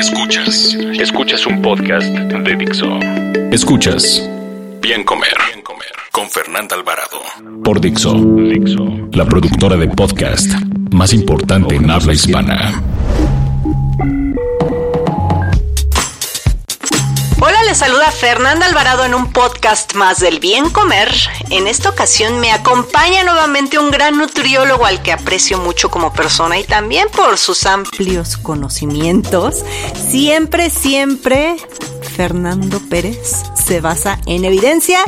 Escuchas, escuchas un podcast de Dixo. Escuchas. Bien Comer, Bien Comer. Con Fernanda Alvarado. Por Dixo, Dixo, la productora de podcast más importante en habla hispana. Les saluda Fernanda Alvarado en un podcast más del bien comer. En esta ocasión me acompaña nuevamente un gran nutriólogo al que aprecio mucho como persona y también por sus amplios conocimientos. Siempre, siempre, Fernando Pérez se basa en evidencia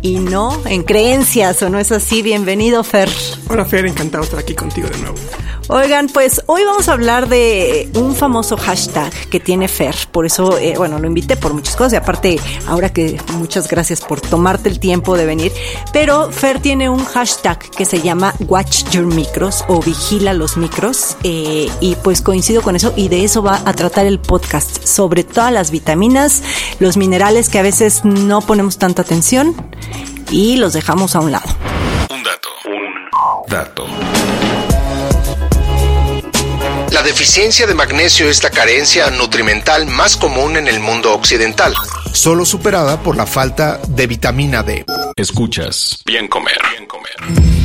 y no en creencias, ¿o no es así? Bienvenido, Fer. Hola, Fer, encantado de estar aquí contigo de nuevo. Oigan, pues hoy vamos a hablar de un famoso hashtag que tiene Fer. Por eso, eh, bueno, lo invité por muchas cosas. Y aparte, ahora que muchas gracias por tomarte el tiempo de venir. Pero Fer tiene un hashtag que se llama Watch Your Micros o Vigila los Micros. Eh, y pues coincido con eso. Y de eso va a tratar el podcast. Sobre todas las vitaminas, los minerales que a veces no ponemos tanta atención y los dejamos a un lado. Un dato, un dato. La deficiencia de magnesio es la carencia nutrimental más común en el mundo occidental, solo superada por la falta de vitamina D. Escuchas Bien Comer, Bien Comer.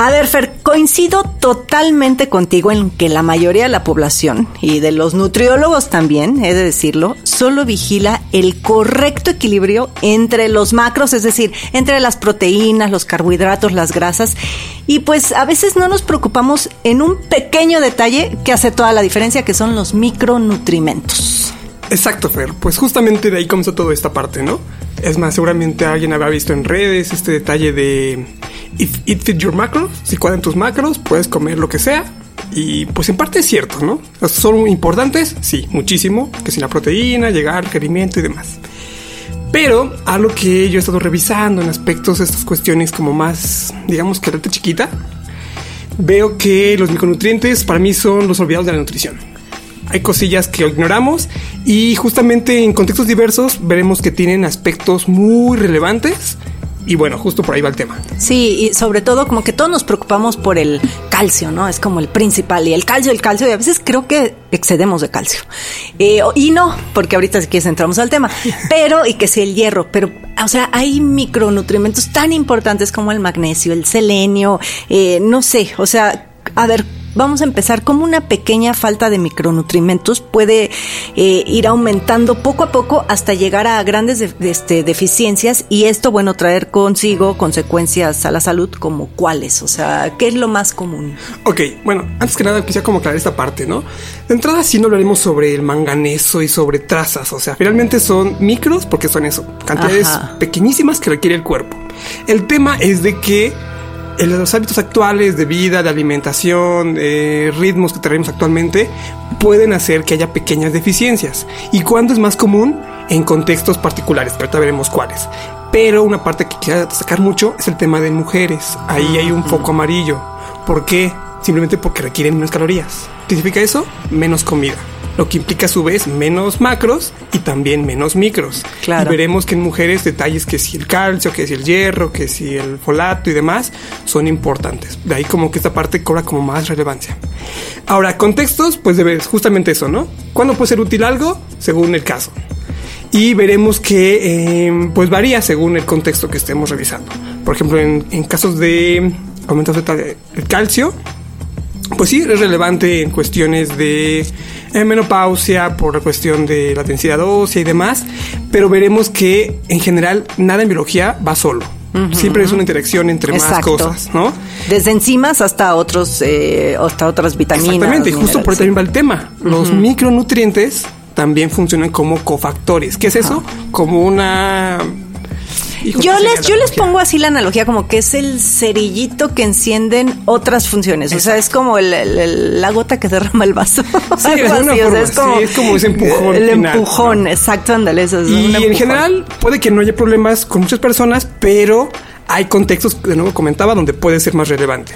A ver, Fer, coincido totalmente contigo en que la mayoría de la población y de los nutriólogos también, he de decirlo, solo vigila el correcto equilibrio entre los macros, es decir, entre las proteínas, los carbohidratos, las grasas, y pues a veces no nos preocupamos en un pequeño detalle que hace toda la diferencia, que son los micronutrimentos. Exacto, Fer. Pues justamente de ahí comenzó toda esta parte, ¿no? Es más, seguramente alguien habrá visto en redes este detalle de if it fit your macros, si cuadran tus macros, puedes comer lo que sea. Y pues en parte es cierto, ¿no? ¿Son importantes? Sí, muchísimo. Que si la proteína, llegar, requerimiento y demás. Pero algo que yo he estado revisando en aspectos de estas cuestiones como más, digamos que reta chiquita, veo que los micronutrientes para mí son los olvidados de la nutrición hay cosillas que ignoramos y justamente en contextos diversos veremos que tienen aspectos muy relevantes. Y bueno, justo por ahí va el tema. Sí, y sobre todo como que todos nos preocupamos por el calcio, ¿no? Es como el principal. Y el calcio, el calcio, y a veces creo que excedemos de calcio. Eh, y no, porque ahorita si quieres entramos al tema. Pero, y que sea el hierro, pero, o sea, hay micronutrientes tan importantes como el magnesio, el selenio, eh, no sé, o sea, a ver, vamos a empezar como una pequeña falta de micronutrimentos puede eh, ir aumentando poco a poco hasta llegar a grandes de, de, este, deficiencias y esto, bueno, traer consigo consecuencias a la salud como cuáles, o sea, ¿qué es lo más común? Ok, bueno, antes que nada quisiera como aclarar esta parte, ¿no? De entrada sí no hablaremos sobre el manganeso y sobre trazas, o sea, finalmente son micros porque son eso, cantidades Ajá. pequeñísimas que requiere el cuerpo. El tema es de que en los hábitos actuales de vida, de alimentación, eh, ritmos que tenemos actualmente, pueden hacer que haya pequeñas deficiencias. ¿Y cuándo es más común? En contextos particulares, pero ahorita veremos cuáles. Pero una parte que quiero destacar mucho es el tema de mujeres. Ahí hay un foco amarillo. ¿Por qué? Simplemente porque requieren menos calorías. ¿Qué significa eso? Menos comida lo que implica a su vez menos macros y también menos micros. Claro. Y veremos que en mujeres detalles que si el calcio, que si el hierro, que si el folato y demás son importantes. De ahí como que esta parte cobra como más relevancia. Ahora, contextos, pues debes justamente eso, ¿no? ¿Cuándo puede ser útil algo? Según el caso. Y veremos que eh, pues varía según el contexto que estemos revisando. Por ejemplo, en, en casos de aumentos de el calcio, pues sí, es relevante en cuestiones de eh, menopausia, por la cuestión de la densidad ósea y demás, pero veremos que en general nada en biología va solo. Uh -huh. Siempre es una interacción entre Exacto. más cosas, ¿no? Desde enzimas hasta otros, eh, hasta otras vitaminas. Exactamente, y justo por ahí también va el tema. Uh -huh. Los micronutrientes también funcionan como cofactores. ¿Qué es eso? Uh -huh. Como una yo les, yo les pongo así la analogía como que es el cerillito que encienden otras funciones. O sea, es como la gota que derrama el vaso. Sí, es, como, ese empujón. El empujón, exacto, ándale. y en general puede que no haya problemas con muchas personas, pero hay contextos, de nuevo comentaba, donde puede ser más relevante.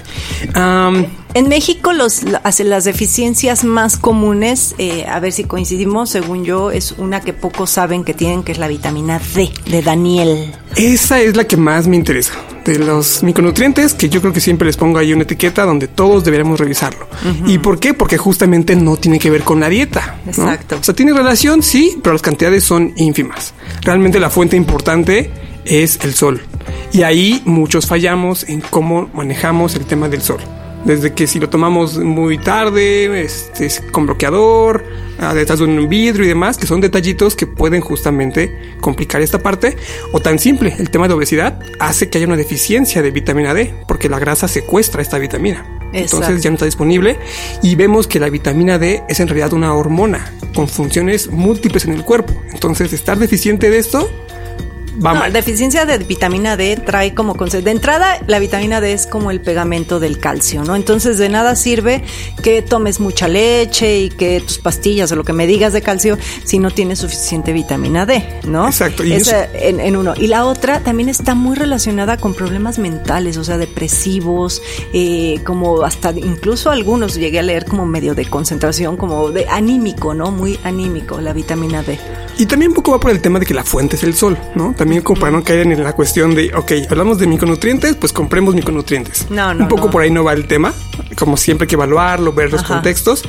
en México los, las deficiencias más comunes, eh, a ver si coincidimos, según yo, es una que pocos saben que tienen, que es la vitamina D de Daniel. Esa es la que más me interesa. De los micronutrientes, que yo creo que siempre les pongo ahí una etiqueta donde todos deberíamos revisarlo. ¿Y por qué? Porque justamente no tiene que ver con la dieta. Exacto. O sea, tiene relación, sí, pero las cantidades son ínfimas. Realmente la fuente importante es el sol. Y ahí muchos fallamos en cómo manejamos el tema del sol. Desde que si lo tomamos muy tarde, este, con bloqueador, ah, detrás de un vidrio y demás, que son detallitos que pueden justamente complicar esta parte. O tan simple, el tema de obesidad hace que haya una deficiencia de vitamina D, porque la grasa secuestra esta vitamina. Entonces ya no está disponible y vemos que la vitamina D es en realidad una hormona con funciones múltiples en el cuerpo. Entonces estar deficiente de esto la deficiencia de vitamina D trae como concepto. De entrada, la vitamina D es como el pegamento del calcio, ¿no? Entonces, de nada sirve que tomes mucha leche y que tus pastillas o lo que me digas de calcio si no tienes suficiente vitamina D, ¿no? Exacto. Y en, uno. Y la otra también está muy relacionada con problemas mentales, o sea, depresivos, eh, como hasta incluso algunos llegué a leer como medio de concentración, como de anímico, ¿no? Muy anímico la vitamina D. Y también un poco va por el tema de que la fuente es el sol, ¿no? También para no caer en la cuestión de, ok, hablamos de micronutrientes, pues compremos micronutrientes. No, no. Un poco por ahí no va el tema. Como siempre hay que evaluarlo, ver los contextos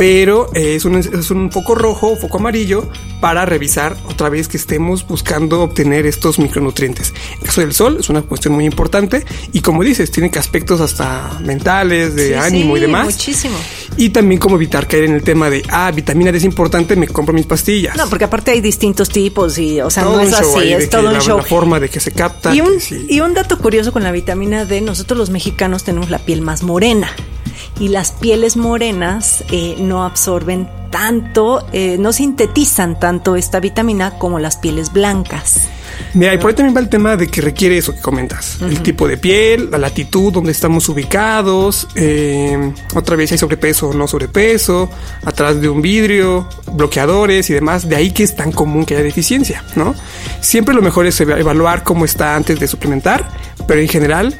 pero eh, es, un, es un foco rojo, foco amarillo para revisar otra vez que estemos buscando obtener estos micronutrientes. En caso del sol es una cuestión muy importante y como dices, tiene que aspectos hasta mentales, de ánimo y demás. Muchísimo. Y también como evitar caer en el tema de, ah, vitamina D es importante, me compro mis pastillas. No, porque aparte hay distintos tipos y, o sea, no es así, es todo un show. La forma de que se capta. Y un, y un dato curioso con la vitamina D, nosotros los mexicanos tenemos la piel más morena y las pieles morenas eh, no absorben tanto, eh, no sintetizan tanto esta vitamina como las pieles blancas. Mira, y por ahí también va el tema de que requiere eso que comentas. El tipo de piel, la latitud donde estamos ubicados, eh, otra vez hay sobrepeso o no sobrepeso, atrás de un vidrio, bloqueadores y demás. De ahí que es tan común que haya deficiencia, ¿no? Siempre lo mejor es evaluar cómo está antes de suplementar, pero en general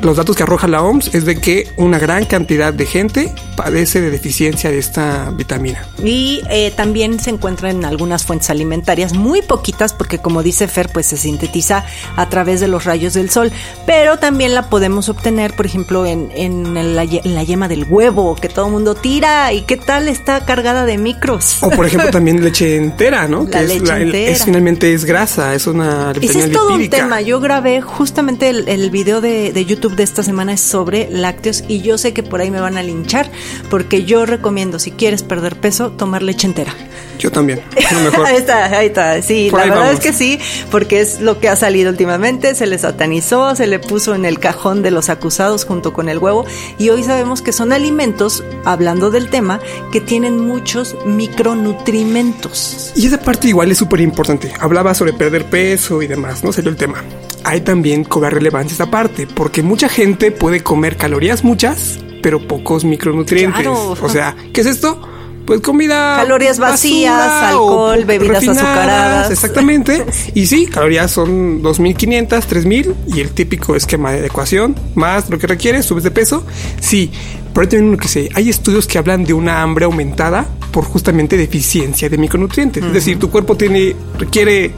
los datos que arroja la OMS es de que una gran cantidad de gente padece de deficiencia de esta vitamina. Y eh, también se encuentra en algunas fuentes alimentarias, muy poquitas, porque como dice Fer, pues se sintetiza a través de los rayos del sol, pero también la podemos obtener, por ejemplo, en, en, la, yema del huevo, que todo el mundo tira, y qué tal está cargada de micros. O por ejemplo también leche entera, ¿no? La leche entera. Es, finalmente es grasa, es una Ese es todo un tema. Yo grabé justamente el, el video de, de YouTube de esta semana es sobre lácteos y yo sé que por ahí me van a linchar porque yo recomiendo, si quieres perder peso, tomar leche entera. Yo también. ahí está, ahí está. Sí, la verdad es que sí, porque es lo que ha salido últimamente. Se le satanizó, se le puso en el cajón de los acusados junto con el huevo. Y hoy sabemos que son alimentos, hablando del tema, que tienen muchos micronutrimentos. Y esa parte igual es súper importante. Hablaba sobre perder peso y demás, ¿no? Sería el tema hay también cobra relevancia esta parte, porque mucha gente puede comer calorías muchas, pero pocos micronutrientes. O sea, ¿qué es esto? Pues comida. Calorías vacías, alcohol, bebidas azucaradas. Exactamente. y sí, calorías son 2.500, 3.000 y el típico esquema de ecuación, más lo que requiere, subes de peso. Sí, pero hay uno que sé, hay estudios que hablan de una hambre aumentada por justamente deficiencia de micronutrientes. Es decir, tu cuerpo tiene, requiere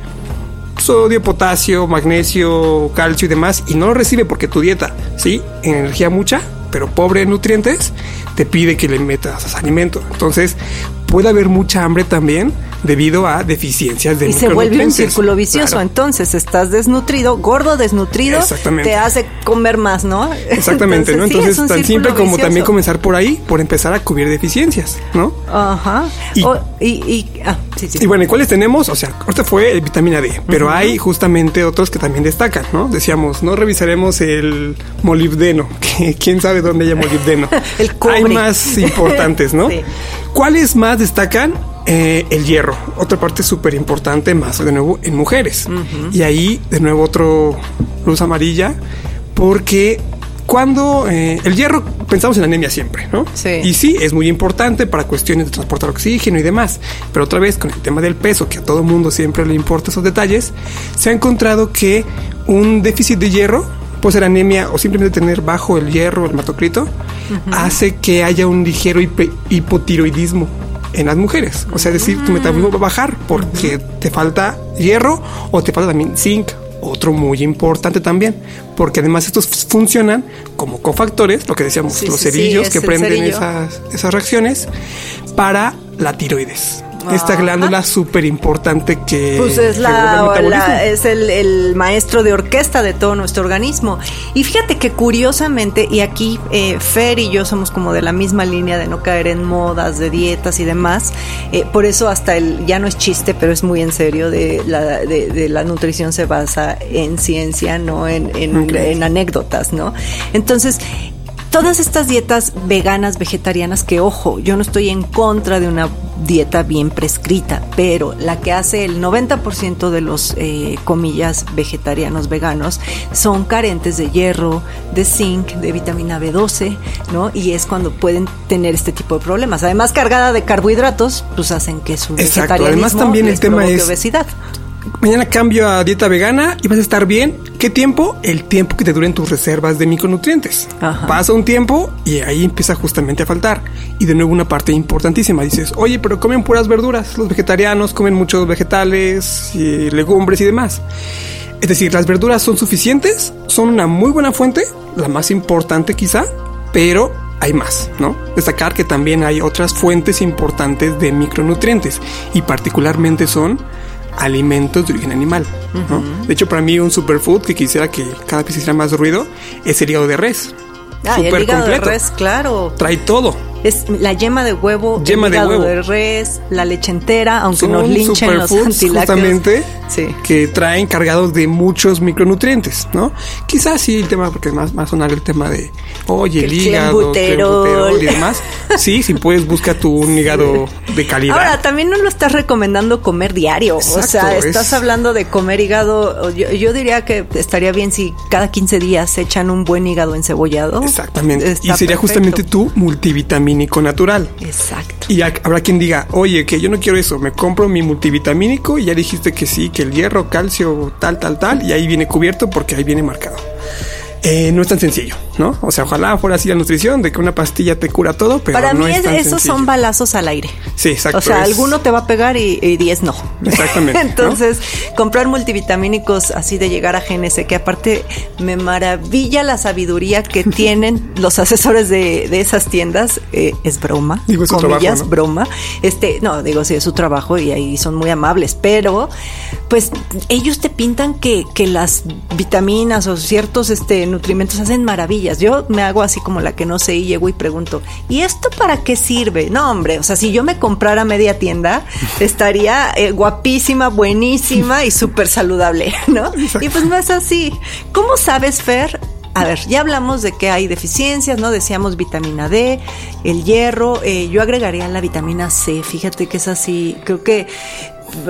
sodio, potasio, magnesio, calcio y demás, y no lo recibe porque tu dieta, sí, energía mucha, pero pobre en nutrientes, te pide que le metas alimento. Entonces, puede haber mucha hambre también debido a deficiencias de Y se vuelve un círculo vicioso. Entonces, estás desnutrido, gordo, desnutrido, te hace comer más, ¿no? Exactamente, ¿no? Entonces, tan simple como también comenzar por ahí, por empezar a cubrir deficiencias, ¿no? Ajá. Y, y, ah, sí, sí. y bueno, ¿y cuáles tenemos? O sea, este fue el vitamina D, pero hay justamente otros que también destacan, ¿no? Decíamos, no revisaremos el molibdeno, que quién sabe dónde hay molibdeno. el Hay más importantes, ¿no? ¿Cuáles más destacan? eh, el hierro, otra parte súper importante, más de nuevo en mujeres. Y ahí, de nuevo, otro luz amarilla, porque cuando eh, el hierro pensamos en anemia siempre, ¿no? Sí. Y sí, es muy importante para cuestiones de transportar oxígeno y demás. Pero otra vez, con el tema del peso, que a todo mundo siempre le importa esos detalles, se ha encontrado que un déficit de hierro, puede ser anemia o simplemente tener bajo el hierro, el hematocrito, hace que haya un ligero hipotiroidismo en las mujeres. O sea, es decir, tu metabolismo va a bajar porque te falta hierro o te falta también zinc. Otro muy importante también, porque además estos funcionan como cofactores, lo que decíamos, Sí, los sí, cerillos que prenden cerillo. esas, esas reacciones para la tiroides. Esta Ajá. glándula súper importante que Pues es, la, la- es el, el maestro de orquesta de todo nuestro organismo. Y fíjate que curiosamente, y aquí eh, Fer y yo somos como de la misma línea de no caer en modas, de dietas y demás, eh, por eso hasta el, ya no es chiste, pero es muy en serio, de la, de, de la nutrición se basa en ciencia, no en, en, Ok. en anécdotas, ¿no? Entonces, todas estas dietas veganas, vegetarianas, que ojo, yo no estoy en contra de una dieta bien prescrita, pero la que hace el 90% de los, eh, comillas, vegetarianos veganos son carentes de hierro, de zinc, de vitamina B12, ¿no? Y es cuando pueden tener este tipo de problemas. Además, cargada de carbohidratos, pues hacen que su Exacto. vegetarianismo Además, también el les tema provoque es- obesidad. Mañana cambio a dieta vegana y vas a estar bien. ¿Qué tiempo? El tiempo que te duren tus reservas de micronutrientes. Ajá. Pasa un tiempo y ahí empieza justamente a faltar. Y de nuevo una parte importantísima. Dices, oye, pero comen puras verduras. Los vegetarianos comen muchos vegetales y legumbres y demás. Es decir, las verduras son suficientes, son una muy buena fuente, la más importante quizá, pero hay más, ¿no? Destacar que también hay otras fuentes importantes de micronutrientes y particularmente son alimentos de origen animal. ¿no? De hecho, para mí un superfood que quisiera que cada vez hiciera más ruido es el hígado de res. Ah, y el Súper hígado de completo. res, claro. Trae todo. Es la yema de huevo, Yema el de hígado huevo. de res, la leche entera, aunque Son nos linchen los antilácteos. Sí. que traen cargados de muchos micronutrientes, ¿no? Quizás sí el tema, porque más, más sonar el tema de, oye, el El hígado, clenbuterol. y demás. Sí, si puedes, busca tu un hígado de calidad. Ahora, también no lo estás recomendando comer diario. o sea, Exacto, estás es- hablando de comer hígado. Yo, yo diría que estaría bien si cada 15 días se echan un buen hígado encebollado. Exactamente. Está y sería perfecto. justamente tu multivitamínico natural. Exacto. Y ha- habrá quien diga, oye, que yo no quiero eso, me compro mi multivitamínico y ya dijiste que sí, que el hierro, calcio, tal, tal, tal, y ahí viene cubierto porque ahí viene marcado. Eh, no es tan sencillo, ¿no? O sea, ojalá fuera así la nutrición, de que una pastilla te cura todo, pero Para no mí es es- tan esos sencillo. son balazos al aire. Sí, exacto. O sea, es- alguno te va a pegar y, y 10 no. Exactamente, ¿no? Entonces, comprar multivitamínicos así de llegar a GNC, que aparte me maravilla la sabiduría que tienen los asesores de, de esas tiendas. eh, es broma. Digo, es su comillas, trabajo, ¿no? broma. Este, no, digo, sí, es su trabajo y ahí son muy amables, pero pues ellos te pintan que, que las vitaminas o ciertos este, nutrimentos hacen maravillas. Yo me hago así como la que no sé y llego y pregunto, ¿y esto para qué sirve? No, hombre, o sea, si yo me comprara media tienda, estaría eh, guapísima, buenísima y súper saludable, ¿no? Y pues no es así. ¿Cómo sabes, Fer? A ver, ya hablamos de que hay deficiencias, ¿no? Decíamos vitamina D, el hierro, eh, yo agregaría la vitamina C, fíjate que es así, creo que,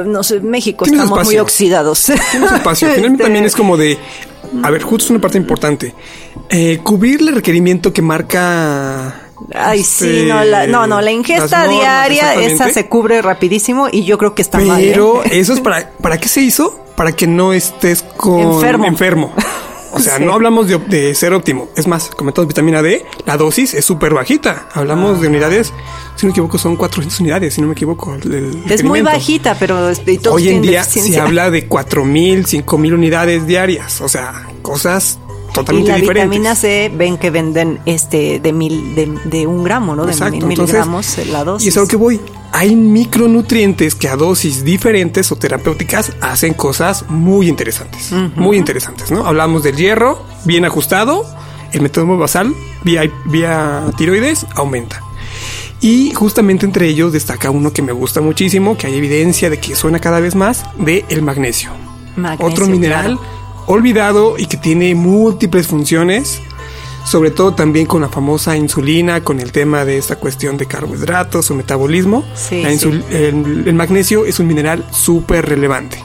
no sé, en México estamos muy oxidados. Tienes espacio. Finalmente Este, también es como de, a ver, justo es una parte importante. Eh, cubrir el requerimiento que marca... Ay, este, sí, no, la, no, no, la ingesta normas, diaria, esa se cubre rapidísimo y yo creo que está mal. ¿eh? Pero eso es para, ¿para qué se hizo? Para que no estés con Enfermo. enfermo. O sea, Sí. no hablamos de, de ser óptimo. Es más, comentamos vitamina D, la dosis es súper bajita. Hablamos de unidades, si no me equivoco, son 400 unidades, si no me equivoco. el- el Es muy bajita, pero y todos Hoy en día se habla de 4000, 5000 unidades diarias. O sea, cosas y totalmente la diferentes. vitamina C ven que venden este de mil de, de un gramo, ¿no? De Exacto. mil Entonces, miligramos eh, la dosis. Y es a lo que voy. Hay micronutrientes que a dosis diferentes o terapéuticas hacen cosas muy interesantes. Muy interesantes, ¿no? Hablamos del hierro bien ajustado, el metabolismo basal vía, vía tiroides aumenta. Y justamente entre ellos destaca uno que me gusta muchísimo, que hay evidencia de que suena cada vez más, de el magnesio. Magnesio, Otro mineral claro. olvidado y que tiene múltiples funciones sobre todo también con la famosa insulina, con el tema de esta cuestión de carbohidratos o metabolismo. Sí, La el magnesio es un mineral súper relevante.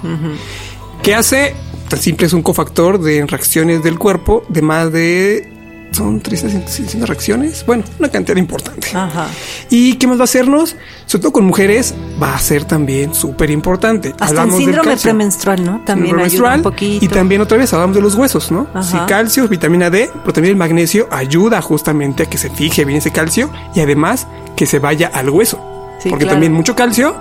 ¿Qué hace? Tan simple es un cofactor de reacciones del cuerpo de más de... Son 360 reacciones. Bueno, una cantidad importante. Ajá. ¿Y qué más va a hacernos? Sobre todo con mujeres, va a ser también súper importante. Hasta Hablamos del síndrome premenstrual, ¿no? También ayuda un poquito. Y también otra vez hablamos de los huesos, ¿no? Ajá. Si calcio, vitamina D, pero también el magnesio ayuda justamente a que se fije bien ese calcio y además que se vaya al hueso. Sí, Porque claro. también mucho calcio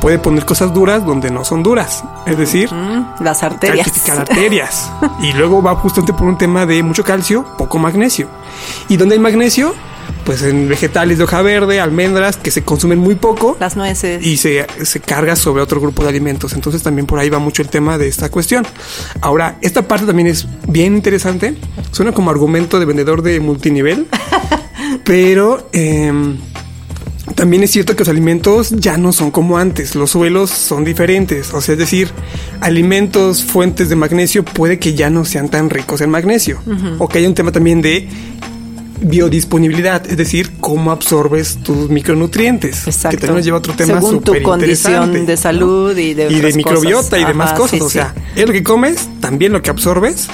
puede poner cosas duras donde no son duras. Es decir, Mm, las arterias. calcificar arterias. y luego va justamente por un tema de mucho calcio, poco magnesio. ¿Y dónde hay magnesio? Pues en vegetales de hoja verde, almendras, que se consumen muy poco Las nueces. y se, se carga sobre otro grupo de alimentos. Entonces también por ahí va mucho el tema de esta cuestión. Ahora, esta parte también es bien interesante. Suena como argumento de vendedor de multinivel, pero em, también es cierto que los alimentos ya no son como antes. Los suelos son diferentes. O sea, es decir, alimentos, fuentes de magnesio puede que ya no sean tan ricos en magnesio. O que haya un tema también de biodisponibilidad, es decir, cómo absorbes tus micronutrientes. Exacto. Que también nos lleva a otro tema Según tu condición de salud y de y de microbiota cosas. y demás cosas. sí, o sí. sea, es lo que comes, también lo que absorbes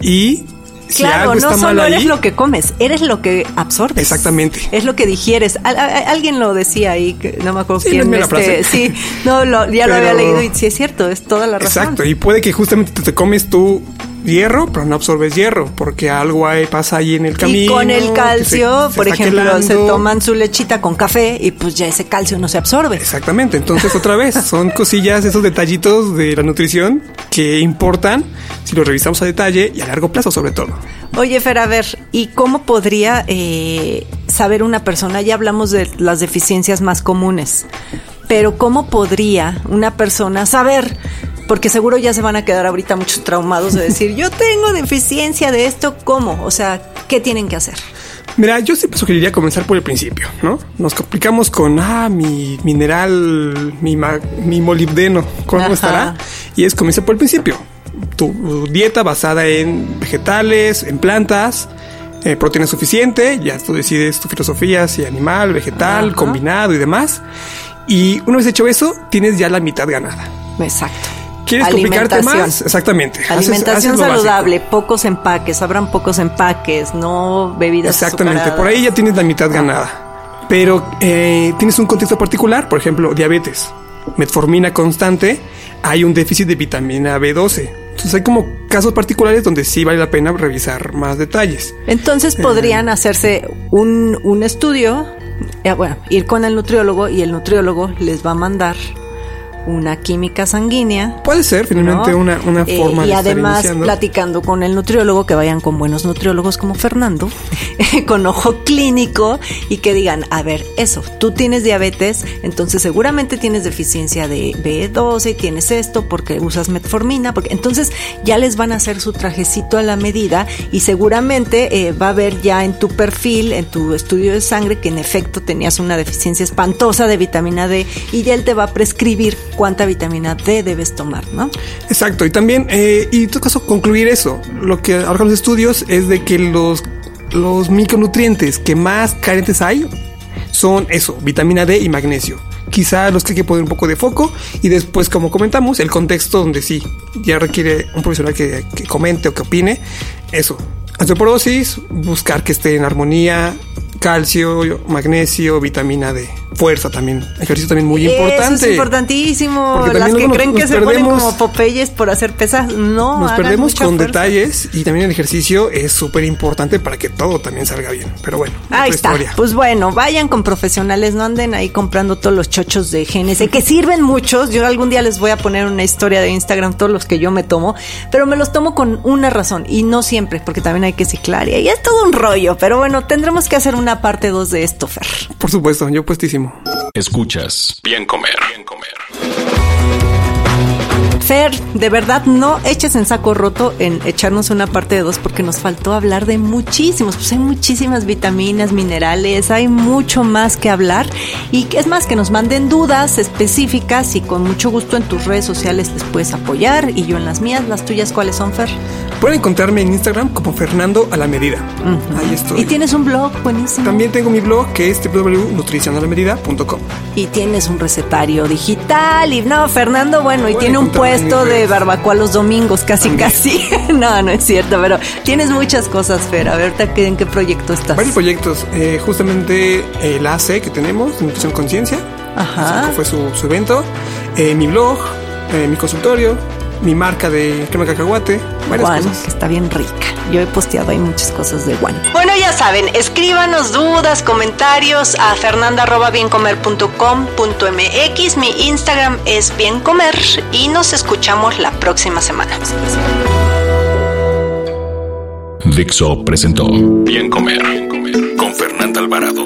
y si Claro, algo no solo eres ahí, lo que comes, eres lo que absorbes. Exactamente. Es lo que digieres. Al- a- alguien lo decía ahí, no me acuerdo Sí, quién. no es este, sí, no, lo- ya lo había leído y sí es cierto, es toda la razón. Exacto, y puede que justamente te, te comes tu hierro, pero no absorbes hierro, porque algo ahí pasa ahí en el camino. Y con el calcio, se- por ejemplo, se toman su lechita con café y pues ya ese calcio no se absorbe. Exactamente, entonces otra vez, son cosillas, esos detallitos de la nutrición que importan si lo revisamos a detalle y a largo plazo sobre todo. Oye, Fer, a ver, ¿y cómo podría eh, saber una persona? Ya hablamos de las deficiencias más comunes, pero ¿cómo podría una persona saber? Porque seguro ya se van a quedar ahorita muchos traumados de decir, yo tengo deficiencia de esto, ¿cómo? O sea, ¿qué tienen que hacer? Mira, yo siempre sugeriría comenzar por el principio, ¿no? Nos complicamos con, ah, mi mineral, mi, ma- mi molibdeno, ¿cómo Ajá. estará? Y es comenzar por el principio. Tu dieta basada en vegetales, en plantas, eh, proteína suficiente, ya tú decides tu filosofía, si animal, vegetal, Ajá. combinado y demás. Y una vez hecho eso, tienes ya la mitad ganada. Exacto. ¿Quieres complicarte más? Exactamente. Haces- Alimentación haces básico. saludable, pocos empaques, habrán pocos empaques, no bebidas Exactamente, azucaradas. por ahí ya tienes la mitad ganada. Pero eh, tienes un contexto particular, por ejemplo, diabetes, metformina constante, hay un déficit de vitamina B12. Entonces hay como casos particulares donde sí vale la pena revisar más detalles. Entonces podrían hacerse un, un estudio, eh, bueno, ir con el nutriólogo y el nutriólogo les va a mandar una química sanguínea. Puede ser finalmente ¿no? una, una Eh, forma y de además platicando con el nutriólogo, que vayan con buenos nutriólogos como Fernando, con ojo clínico y que digan, a ver, eso, tú tienes diabetes, entonces seguramente tienes deficiencia de B12, tienes esto porque usas metformina, porque entonces ya les van a hacer su trajecito a la medida y seguramente eh, va a ver ya en tu perfil, en tu estudio de sangre, que en efecto tenías una deficiencia espantosa de vitamina D y ya él te va a prescribir cuánta vitamina D debes tomar, ¿no? Exacto, y también, eh, y en todo caso, concluir eso. Lo que arrojan los estudios es de que los, los micronutrientes que más carentes hay son eso, vitamina D y magnesio. Quizá los que hay que poner un poco de foco y después, como comentamos, el contexto donde sí ya requiere un profesional que, que comente o que opine. Eso, osteoporosis, buscar que esté en armonía, calcio, magnesio, vitamina D, fuerza también, ejercicio también muy importante. Eso es importantísimo. Porque Las que nos- creen que se ponen perdemos- como Popeyes por hacer pesas, no. Nos perdemos con fuerza. detalles y también el ejercicio es súper importante para que todo también salga bien. Pero bueno, Ahí está. historia. Pues bueno, vayan con profesionales, no anden ahí comprando todos los chochos de GNC, que sirven muchos. Yo algún día les voy a poner una historia de Instagram, todos los que yo me tomo, pero me los tomo con una razón y no siempre, porque también hay que ciclar y ahí es todo un rollo. Pero bueno, tendremos que hacer una parte 2 de esto, Fer. Por supuesto, yo puestísimo. Escuchas Bien Comer. Bien Comer. Fer, de verdad no eches en saco roto en echarnos una parte de dos porque nos faltó hablar de muchísimos, pues hay muchísimas vitaminas, minerales, hay mucho más que hablar y es más que nos manden dudas específicas y con mucho gusto en tus redes sociales les puedes apoyar y yo en las mías, las tuyas, ¿cuáles son, Fer? Pueden encontrarme en Instagram como Fernando a la medida. Ahí estoy. Y tienes un blog buenísimo. También tengo mi blog que es www.nutricionalamedida.com. Y tienes un recetario digital y no, Fernando, bueno, y tiene un puesto de barbacoa los domingos, casi casi. no, no es cierto, pero tienes muchas cosas, Fer. A ver, ¿en qué proyecto estás? Varios proyectos. Eh, justamente el AC que tenemos, Nutrición Conciencia. Ajá. fue su, evento. Eh, mi blog, eh, mi consultorio, mi marca de crema cacahuate, varias cosas. que está bien rica. Yo he posteado ahí muchas cosas de Juan. Bueno, ya saben, escríbanos dudas, comentarios a fernanda.biencomer.com.mx. Mi Instagram es biencomer y nos escuchamos la próxima semana. Dixo presentó Bien Comer con Fernanda Alvarado.